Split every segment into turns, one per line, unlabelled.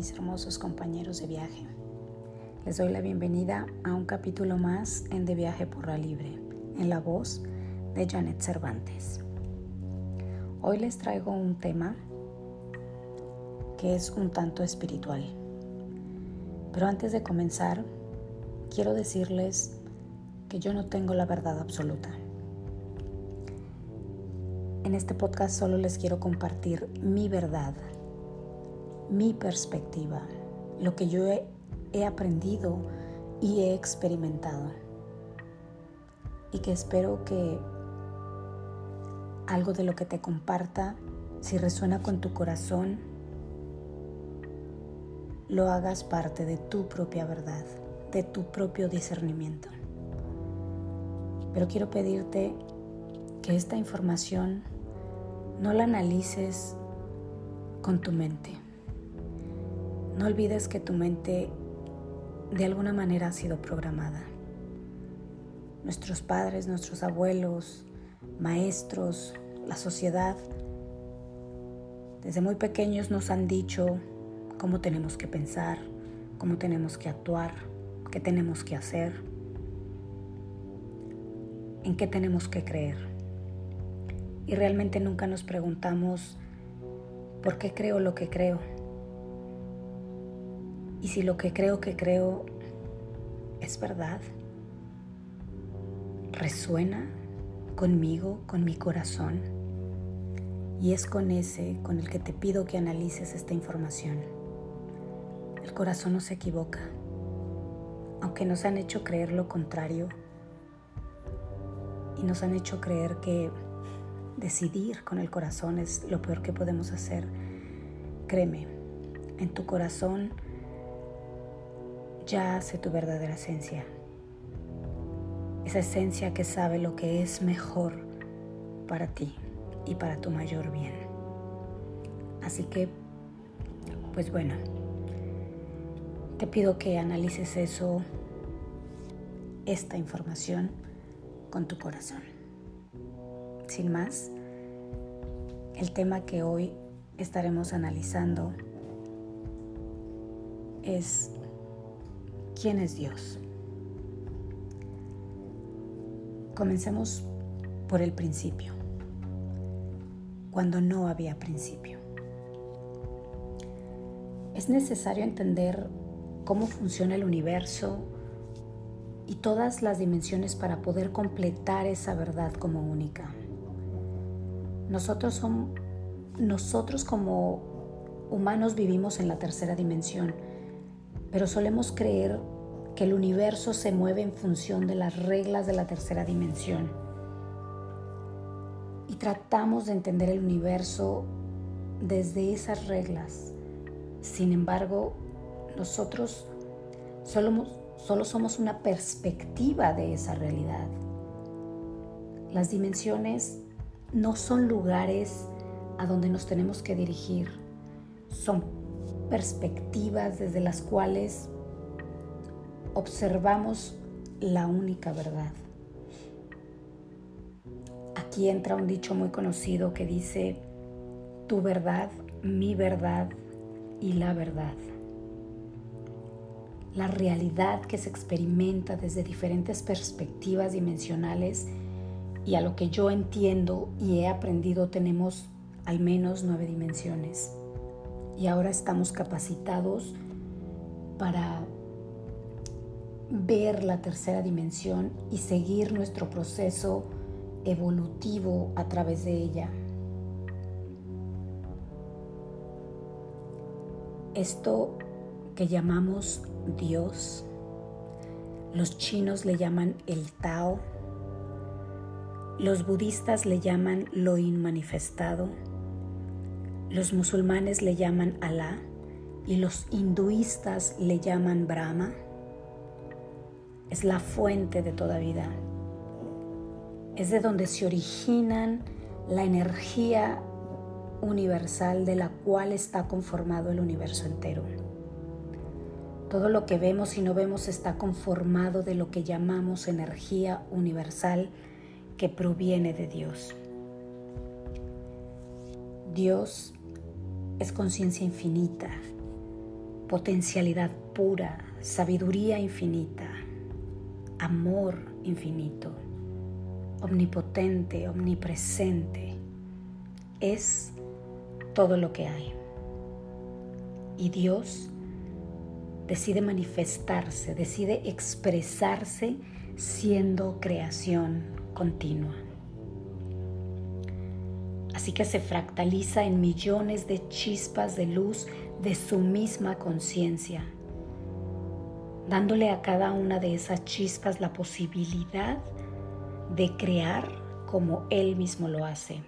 mis hermosos compañeros de viaje. Les doy la bienvenida a un capítulo más en De Viaje por la Libre, en la voz de Janet Cervantes. Hoy les traigo un tema que es un tanto espiritual. Pero antes de comenzar, quiero decirles que yo no tengo la verdad absoluta. En este podcast solo les quiero compartir mi verdad mi perspectiva, lo que yo he, aprendido y he experimentado. Y que espero que algo de lo que te comparta, si resuena con tu corazón, lo hagas parte de tu propia verdad, de tu propio discernimiento. Pero quiero pedirte que esta información no la analices con tu mente. No olvides que tu mente de alguna manera ha sido programada. Nuestros padres, nuestros abuelos, maestros, la sociedad, desde muy pequeños nos han dicho cómo tenemos que pensar, cómo tenemos que actuar, qué tenemos que hacer, en qué tenemos que creer. Y realmente nunca nos preguntamos por qué creo lo que creo y si lo que creo que creo es verdad, resuena conmigo, con mi corazón. Y es con ese con el que te pido que analices esta información. El corazón no se equivoca. Aunque nos han hecho creer lo contrario y nos han hecho creer que decidir con el corazón es lo peor que podemos hacer, créeme, en tu corazón ya hace tu verdadera esencia. Esa esencia que sabe lo que es mejor para ti y para tu mayor bien. Así que, pues bueno, te pido que analices eso, esta información, con tu corazón. Sin más, el tema que hoy estaremos analizando es ¿Quién es Dios? Comencemos por el principio, cuando no había principio. Es necesario entender cómo funciona el universo y todas las dimensiones para poder completar esa verdad como única. Nosotros, son, nosotros como humanos vivimos en la tercera dimensión, pero solemos creer que el universo se mueve en función de las reglas de la tercera dimensión. Y tratamos de entender el universo desde esas reglas. Sin embargo, nosotros solo, solo somos una perspectiva de esa realidad. Las dimensiones no son lugares a donde nos tenemos que dirigir, son perspectivas desde las cuales observamos la única verdad. Aquí entra un dicho muy conocido que dice, tu verdad, mi verdad y la verdad. La realidad que se experimenta desde diferentes perspectivas dimensionales y a lo que yo entiendo y he aprendido tenemos al menos nueve dimensiones. Y ahora estamos capacitados para ver la tercera dimensión y seguir nuestro proceso evolutivo a través de ella. Esto que llamamos Dios, los chinos le llaman el Tao, los budistas le llaman lo inmanifestado, los musulmanes le llaman Alá y los hinduistas le llaman Brahma es la fuente de toda vida. Es de donde se originan la energía universal de la cual está conformado el universo entero. Todo lo que vemos y no vemos está conformado de lo que llamamos energía universal que proviene de Dios. Dios es conciencia infinita, potencialidad pura, sabiduría infinita, amor infinito, omnipotente, omnipresente. Es todo lo que hay. Y Dios decide manifestarse, decide expresarse siendo creación continua. Así que se fractaliza en millones de chispas de luz de su misma conciencia, dándole a cada una de esas chispas la posibilidad de crear como Él mismo lo hace.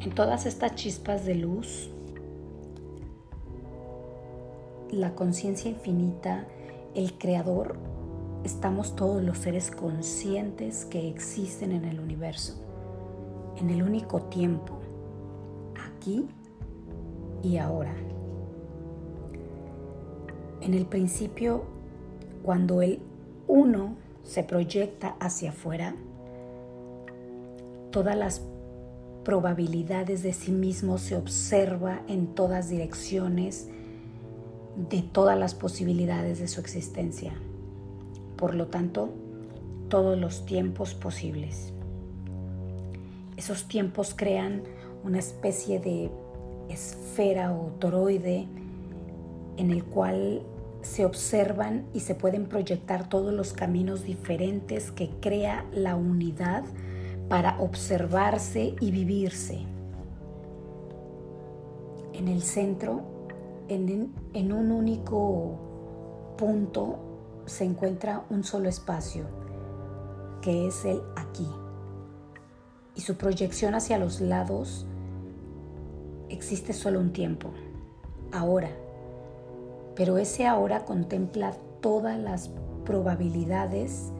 En todas estas chispas de luz, la conciencia infinita, el creador, estamos todos los seres conscientes que existen en el universo, en el único tiempo, aquí y ahora. En el principio, cuando el uno se proyecta hacia afuera, todas las probabilidades de sí mismo se observa en todas direcciones de todas las posibilidades de su existencia. Por lo tanto, todos los tiempos posibles. Esos tiempos crean una especie de esfera o toroide en el cual se observan y se pueden proyectar todos los caminos diferentes que crea la unidad para observarse y vivirse. En el centro, en, un único punto, se encuentra un solo espacio, que es el aquí. Y su proyección hacia los lados existe solo un tiempo, ahora. Pero ese ahora contempla todas las probabilidades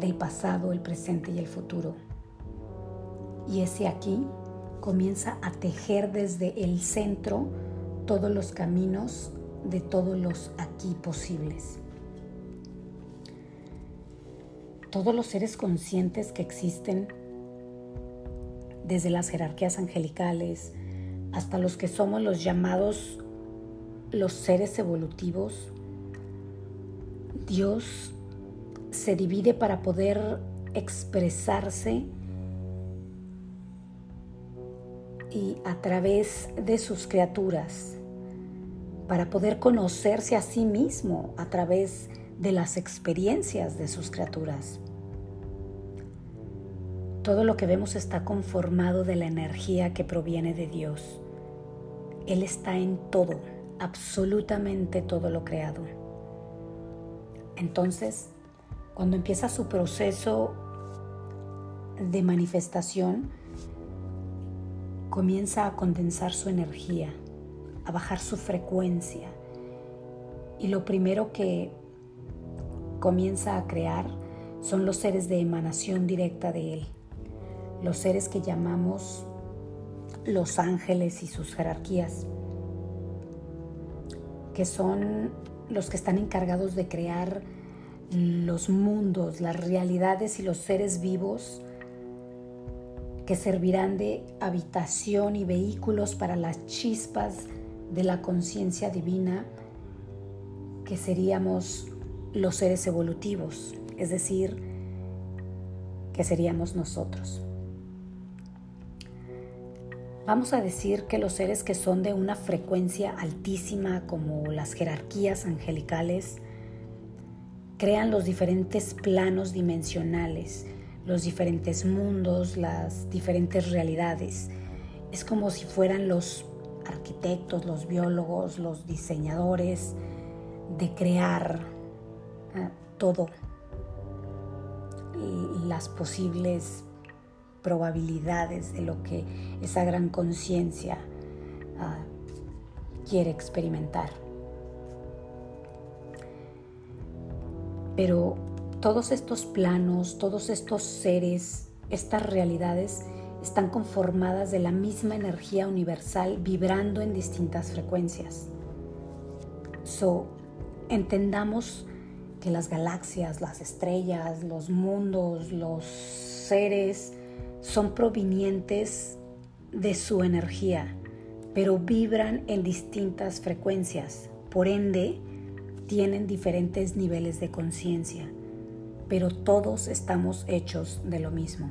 del pasado, el presente y el futuro. Y ese aquí comienza a tejer desde el centro todos los caminos de todos los aquí posibles. Todos los seres conscientes que existen, desde las jerarquías angelicales, hasta los que somos los llamados los seres evolutivos, Dios se divide para poder expresarse y a través de sus criaturas, para poder conocerse a sí mismo a través de las experiencias de sus criaturas. Todo lo que vemos está conformado de la energía que proviene de Dios. Él está en todo, absolutamente todo lo creado. Entonces, cuando empieza su proceso de manifestación, comienza a condensar su energía, a bajar su frecuencia. Y lo primero que comienza a crear son los seres de emanación directa de Él los seres que llamamos los ángeles y sus jerarquías, que son los que están encargados de crear los mundos, las realidades y los seres vivos que servirán de habitación y vehículos para las chispas de la conciencia divina, que seríamos los seres evolutivos, es decir, que seríamos nosotros. Vamos a decir que los seres que son de una frecuencia altísima, como las jerarquías angelicales, crean los diferentes planos dimensionales, los diferentes mundos, las diferentes realidades. Es como si fueran los arquitectos, los biólogos, los diseñadores de crear eh, todo, las posibles probabilidades de lo que esa gran conciencia ah, quiere experimentar. Pero todos estos planos, todos estos seres, estas realidades están conformadas de la misma energía universal vibrando en distintas frecuencias. So, entendamos que las galaxias, las estrellas, los mundos, los seres, son provenientes de su energía, pero vibran en distintas frecuencias, por ende tienen diferentes niveles de conciencia, pero todos estamos hechos de lo mismo.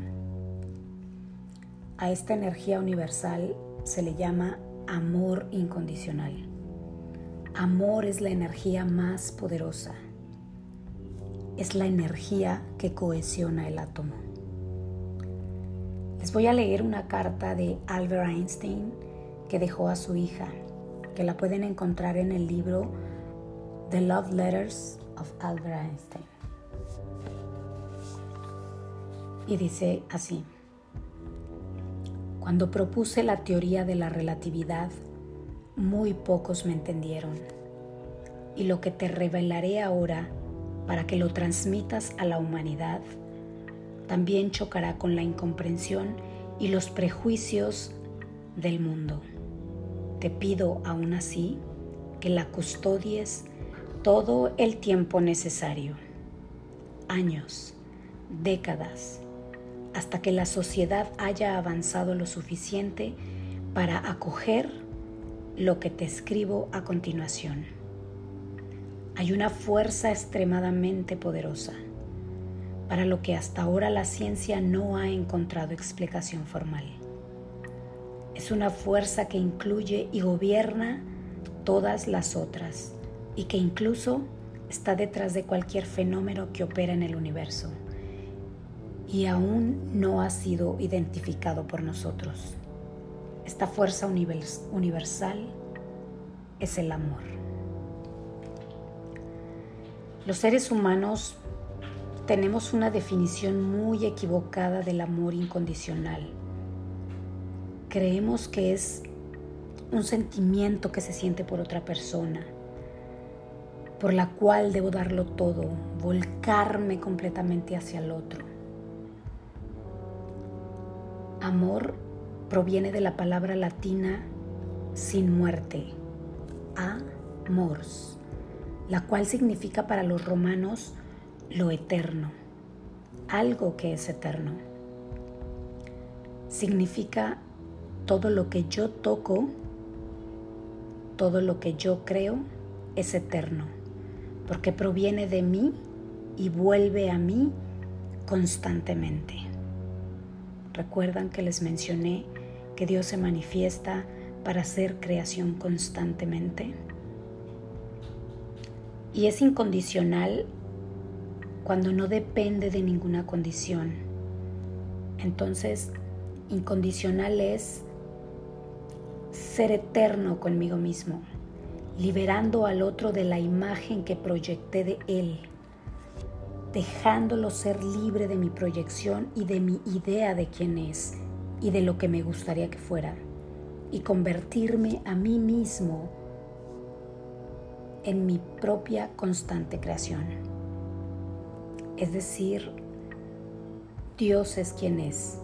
A esta energía universal se le llama amor incondicional. Amor es la energía más poderosa. Es la energía que cohesiona el átomo. Les voy a leer una carta de Albert Einstein que dejó a su hija, que la pueden encontrar en el libro The Love Letters of Albert Einstein. Y dice así, cuando propuse la teoría de la relatividad, muy pocos me entendieron. Y lo que te revelaré ahora para que lo transmitas a la humanidad, también chocará con la incomprensión y los prejuicios del mundo. Te pido aún así que la custodies todo el tiempo necesario, años, décadas, hasta que la sociedad haya avanzado lo suficiente para acoger lo que te escribo a continuación. Hay una fuerza extremadamente poderosa para lo que hasta ahora la ciencia no ha encontrado explicación formal. Es una fuerza que incluye y gobierna todas las otras y que incluso está detrás de cualquier fenómeno que opera en el universo y aún no ha sido identificado por nosotros. Esta fuerza universal es el amor. Los seres humanos tenemos una definición muy equivocada del amor incondicional creemos que es un sentimiento que se siente por otra persona, por la cual debo darlo todo, volcarme completamente hacia el otro. Amor proviene de la palabra latina sin muerte, amors, la cual significa para los romanos lo eterno, algo que es eterno. Significa todo lo que yo toco, todo lo que yo creo es eterno, porque proviene de mí y vuelve a mí constantemente. Recuerdan que les mencioné que Dios se manifiesta para hacer creación constantemente. Y es incondicional cuando no depende de ninguna condición. Entonces, incondicional es ser eterno conmigo mismo, liberando al otro de la imagen que proyecté de él, dejándolo ser libre de mi proyección y de mi idea de quién es y de lo que me gustaría que fuera, y convertirme a mí mismo en mi propia constante creación. Es decir, Dios es quien es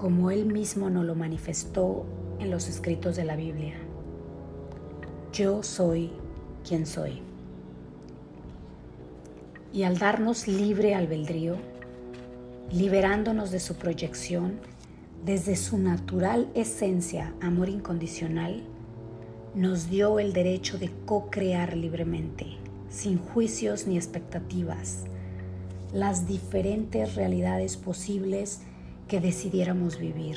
como Él mismo nos lo manifestó en los escritos de la Biblia. Yo soy quien soy. Y al darnos libre albedrío, liberándonos de su proyección, desde su natural esencia, amor incondicional, nos dio el derecho de co-crear libremente, sin juicios ni expectativas, las diferentes realidades posibles que decidiéramos vivir,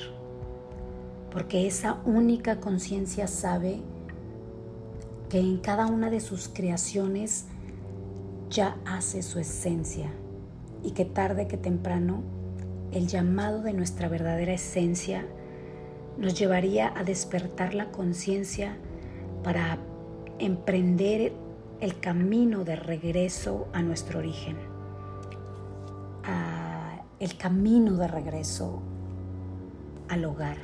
porque esa única conciencia sabe que en cada una de sus creaciones ya hace su esencia y que tarde que temprano el llamado de nuestra verdadera esencia nos llevaría a despertar la conciencia para emprender el camino de regreso a nuestro origen, el camino de regreso al hogar.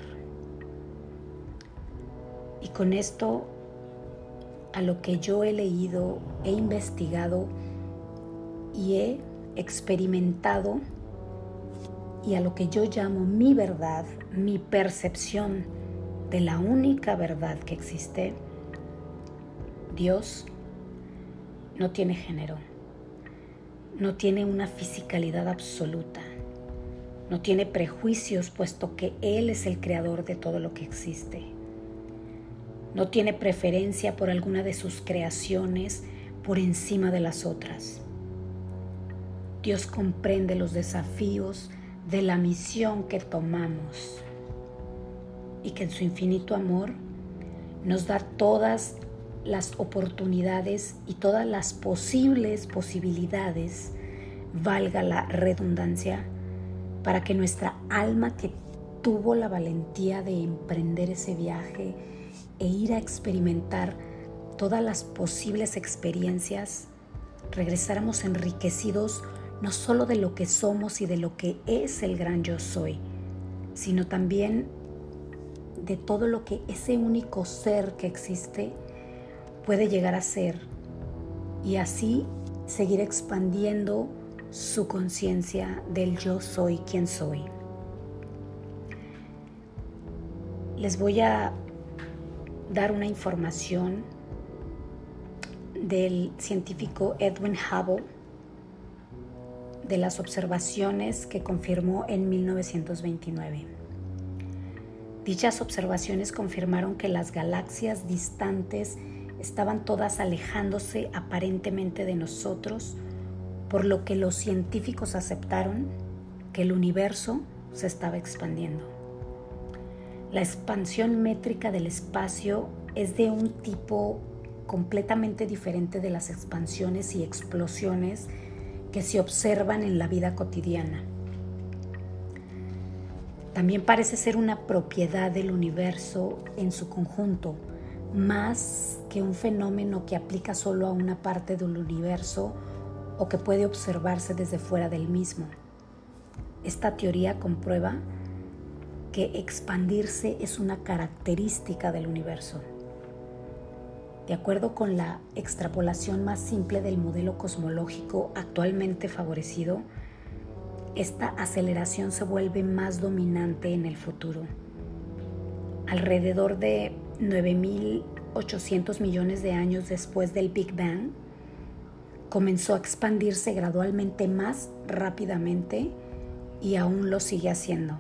Y con esto, a lo que yo he leído, he investigado y he experimentado, y a lo que yo llamo mi verdad, mi percepción de la única verdad que existe, Dios no tiene género, no tiene una fisicalidad absoluta, no tiene prejuicios puesto que Él es el creador de todo lo que existe. no tiene preferencia por alguna de sus creaciones por encima de las otras. Dios comprende los desafíos de la misión que tomamos y que en su infinito amor nos da todas las oportunidades y todas las posibles posibilidades, valga la redundancia, para que nuestra alma que tuvo la valentía de emprender ese viaje e ir a experimentar todas las posibles experiencias, regresáramos enriquecidos no solo de lo que somos y de lo que es el gran yo soy, sino también de todo lo que ese único ser que existe puede llegar a ser y así seguir expandiendo su conciencia del yo soy quien soy. Les voy a dar una información del científico Edwin Hubble de las observaciones que confirmó en 1929. Dichas observaciones confirmaron que las galaxias distantes estaban todas alejándose aparentemente de nosotros, por lo que los científicos aceptaron que el universo se estaba expandiendo. La expansión métrica del espacio es de un tipo completamente diferente de las expansiones y explosiones que se observan en la vida cotidiana. También parece ser una propiedad del universo en su conjunto, más que un fenómeno que aplica solo a una parte del universo o que puede observarse desde fuera del mismo. Esta teoría comprueba que expandirse es una característica del universo. De acuerdo con la extrapolación más simple del modelo cosmológico actualmente favorecido, esta aceleración se vuelve más dominante en el futuro. Alrededor de 9.800 millones de años después del Big Bang, comenzó a expandirse gradualmente más rápidamente y aún lo sigue haciendo.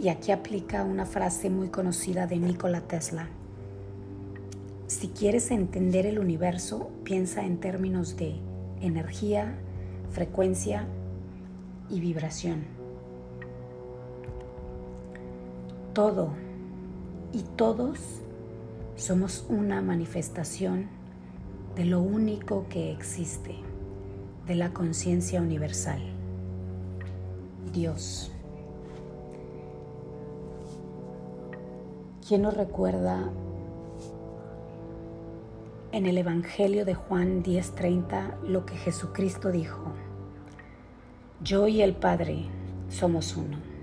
Y aquí aplica una frase muy conocida de Nikola Tesla. Si quieres entender el universo, piensa en términos de energía, frecuencia y vibración. Todo y todos somos una manifestación de lo único que existe, de la conciencia universal, Dios. ¿Quién nos recuerda en el Evangelio de Juan 10:30 lo que Jesucristo dijo. Yo y el Padre somos uno.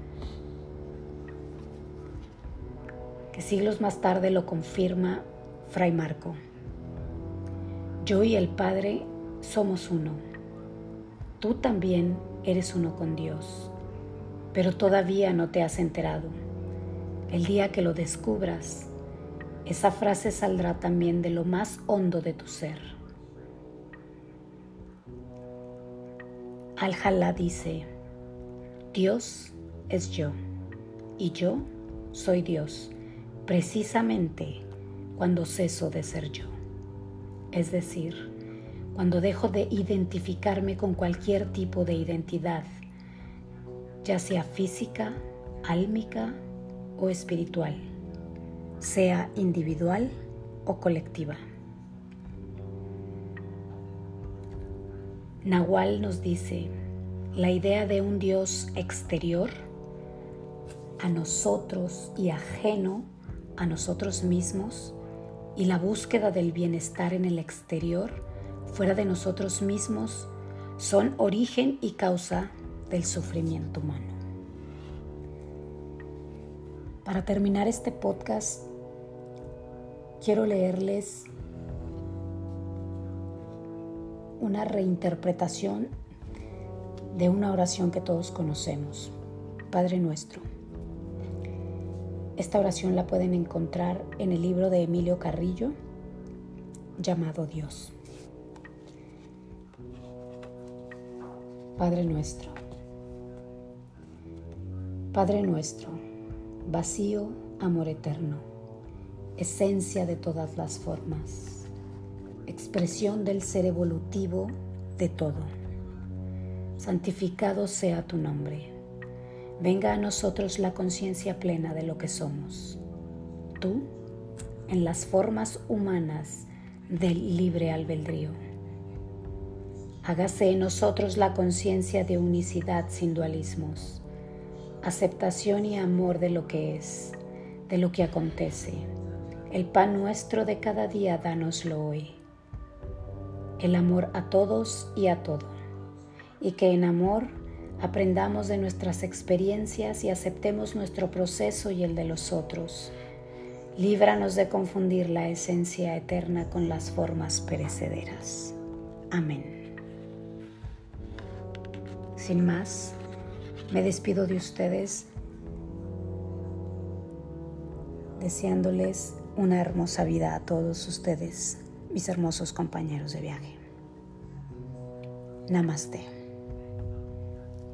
Que siglos más tarde lo confirma Fray Marco. Yo y el Padre somos uno. Tú también eres uno con Dios, pero todavía no te has enterado. El día que lo descubras, esa frase saldrá también de lo más hondo de tu ser. Al-Jalá dice, Dios es yo y yo soy Dios, precisamente cuando ceso de ser yo. Es decir, cuando dejo de identificarme con cualquier tipo de identidad, ya sea física, álmica o espiritual sea individual o colectiva. Nahual nos dice, la idea de un Dios exterior a nosotros y ajeno a nosotros mismos y la búsqueda del bienestar en el exterior, fuera de nosotros mismos, son origen y causa del sufrimiento humano. Para terminar este podcast, quiero leerles una reinterpretación de una oración que todos conocemos, Padre nuestro. Esta oración la pueden encontrar en el libro de Emilio Carrillo llamado Dios. Padre nuestro, Padre nuestro, vacío, amor eterno esencia de todas las formas, expresión del ser evolutivo de todo. Santificado sea tu nombre. Venga a nosotros la conciencia plena de lo que somos. Tú, en las formas humanas del libre albedrío. Hágase en nosotros la conciencia de unicidad sin dualismos, aceptación y amor de lo que es, de lo que acontece. El pan nuestro de cada día dánoslo hoy. El amor a todos y a todo. Y que en amor aprendamos de nuestras experiencias y aceptemos nuestro proceso y el de los otros. Líbranos de confundir la esencia eterna con las formas perecederas. Amén. Sin más, me despido de ustedes deseándoles una hermosa vida a todos ustedes, mis hermosos compañeros de viaje. Namaste,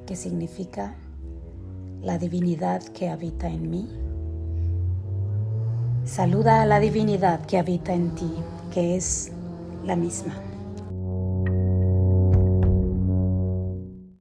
que significa la divinidad que habita en mí. Saluda a la divinidad que habita en ti, que es la misma.